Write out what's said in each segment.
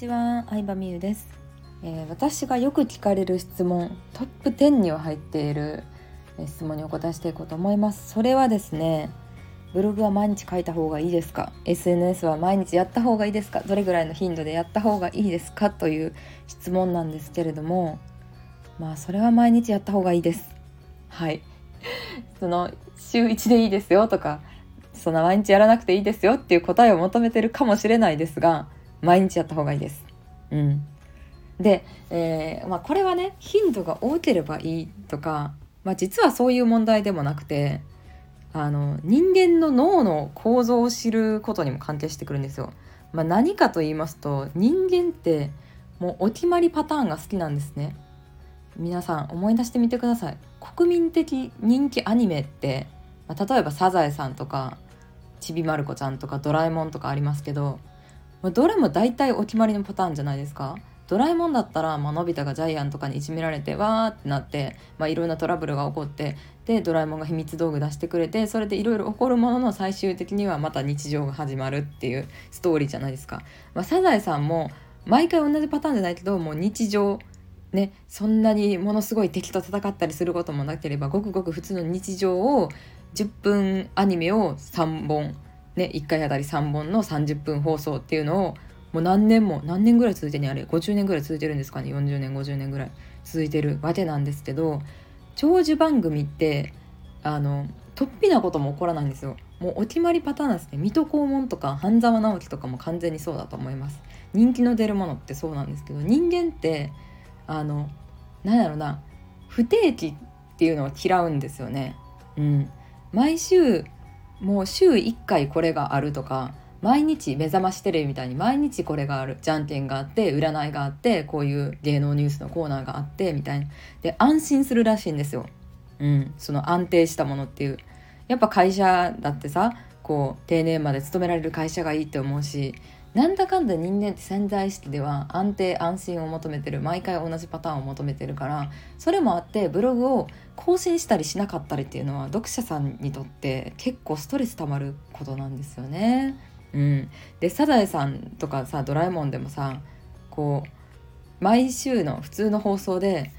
ちは、相葉美優です、えー、私がよく聞かれる質問トップ10には入っている質問にお答えしていこうと思います。それはですねブログは毎日書いた方がいいですか？SNS は毎日やった方がいいですか？どれぐらいの頻度でやった方がいいですか？という質問なんですけれどもまあそれは毎日やった方がいいです。はい。その週1でいいですよとかそんな毎日やらなくていいですよっていう答えを求めてるかもしれないですが毎日やった方がいいです。うん、で、えー、まあ、これはね頻度が多ければいいとか、まあ、実はそういう問題でもなくてあの人間の脳の構造を知ることにも関係してくるんですよ。まあ、何かと言いますと人間ってもうお決まりパターンが好きなんですね。皆さん思い出してみてください。国民的人気アニメって、まあ、例えば「サザエさん」とか「ちびまる子ちゃん」とか「ドラえもん」とかありますけどどれも大体お決まりのパターンじゃないですかドラえもんだったら、まあのび太がジャイアンとかにいじめられてわーってなって、まあ、いろんなトラブルが起こってでドラえもんが秘密道具出してくれてそれでいろいろ起こるものの最終的にはまた日常が始まるっていうストーリーじゃないですか。まあ、サザエさんも毎回同じパターンじゃないけどもう日常ねそんなにものすごい敵と戦ったりすることもなければごくごく普通の日常を10分アニメを3本ね、1回あたり3本の30分放送っていうのをもう何年も何年ぐらい続いてるあれ50年ぐらい続いてるんですかね40年50年ぐらい続いてるわけなんですけど長寿番組ってあの突飛なことも起こらないんですよ。もうお決まりパターンなんですね。水戸黄門とか半沢直樹とかも完全にそうだと思います。人気の出るものってそうなんですけど人間ってあのなんだろうな不定期っていうのを嫌うんですよね。うん。毎週もう週1回これがあるとか毎日目覚ましテレビみたいに毎日これがあるじゃんけんがあって占いがあってこういう芸能ニュースのコーナーがあってみたいな。で安心するらしいんですよ、うん、その安定したものっていう。やっぱ会社だってさこう定年まで勤められる会社がいいって思うしなんだかんだ人間って潜在意識では安定安心を求めてる毎回同じパターンを求めてるからそれもあってブログを更新したりしなかったりっていうのは読者さんにとって結構ストレスたまることなんですよね。うん、でサザエさんとかさ「ドラえもん」でもさこう毎週の普通の放送で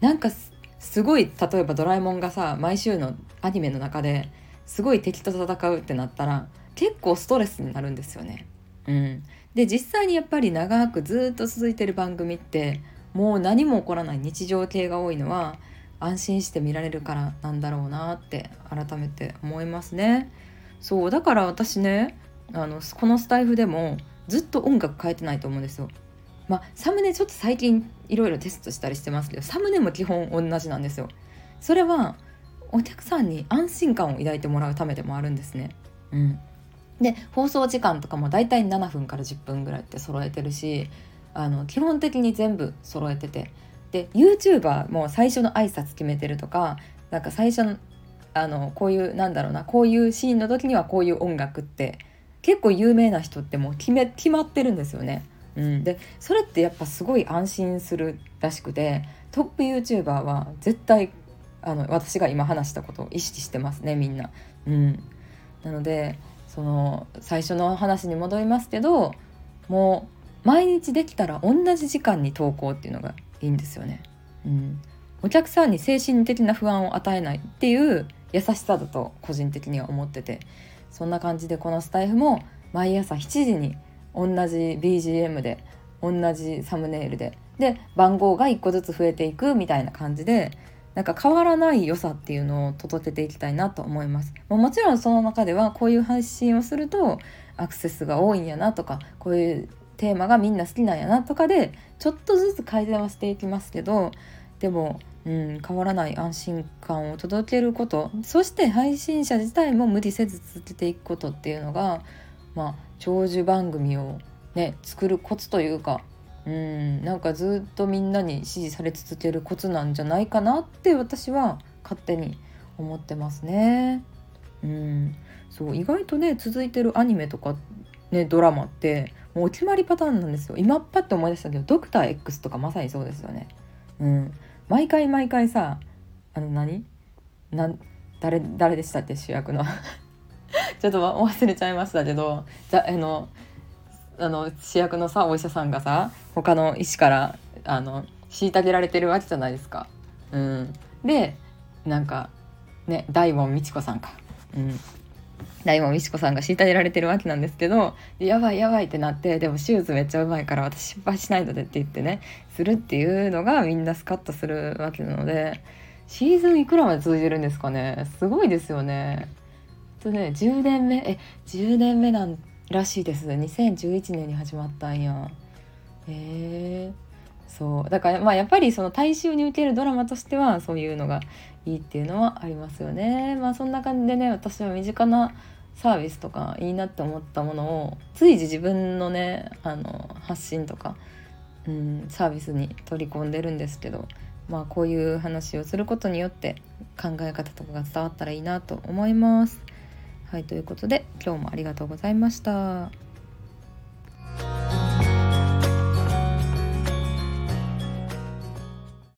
なんかすごい例えば「ドラえもん」がさ毎週のアニメの中ですごい敵と戦うってなったら結構ストレスになるんですよね。うん、で実際にやっぱり長くずっと続いてる番組ってもう何も起こらない日常系が多いのは安心して見られるからなんだろうなって改めて思いますね。そうだから私ねあのこのスタイフでもずっと音楽変えてないと思うんですよ。まあ、サムネちょっと最近いろいろテストしたりしてますけどサムネも基本同じなんですよ。それはお客さんに安心感を抱いてもらうためでもあるんですね。うん、で放送時間とかもだいたい7分から10分ぐらいって揃えてるしあの基本的に全部揃えててで YouTuber も最初の挨拶決めてるとかなんか最初のあのこういうなんだろうなこういうシーンの時にはこういう音楽って結構有名な人ってもう決め決まってるんですよね。うん、でそれってやっぱすごい安心するらしくてトップ YouTuber は絶対あの私が今話したことを意識してますねみんな。うん、なのでその最初の話に戻りますけどもう毎日できたら同じ時間に投稿っていうのがいいんですよね。うん、お客さんに精神的な不安を与えないっていう優しさだと個人的には思っててそんな感じでこのスタイフも毎朝7時に同じ BGM で同じサムネイルでで番号が1個ずつ増えていくみたいな感じでなんか変わらない良さっていうのを届けていきたいなと思います。もちろんその中ではこういう配信をするとアクセスが多いんやなとかこういうテーマがみんな好きなんやなとかでちょっとずつ改善はしていきますけどでも、うん、変わらない安心感を届けることそして配信者自体も無理せず続けていくことっていうのが、まあ、長寿番組を、ね、作るコツというかうん。なんかずっとみんなに支持され続けるコツなんじゃないかなって私は勝手に思ってますね。うん。そう意外とね続いてるアニメとか、ね、ドラマってもうお決まりパターンなんですよ。今パッと思い出したけど「ドクター X」とかまさにそうですよね。うん、毎回毎回さあの何？なん誰誰でしたっけ？主役の。ちょっと忘れちゃいましたけどじゃあのあの主役のさお医者さんがさ他の医師からあの虐げられてるわけじゃないですか。うん、でなんかね大門美智子さんか。うん大門美智子さんが虐げられてるわけなんですけどやばいやばいってなってでも手術めっちゃうまいから私失敗しないのでって言ってねするっていうのがみんなスカッとするわけなのでシーズンいくらまで続いてるんですかねすごいですよね。とね10年目え10年目なんらしいです。2011年に始まったんやへえそう。だからまあやっぱりその大衆に受けるドラマとしてはそういうのがいいっていうのはありますよね。まあそんな感じでね私は身近なサービスとかいいなって思ったものを随時自分のねあの発信とか、うん、サービスに取り込んでるんですけどまあこういう話をすることによって考え方とかが伝わったらいいなと思います。はいということで今日もありがとうございました。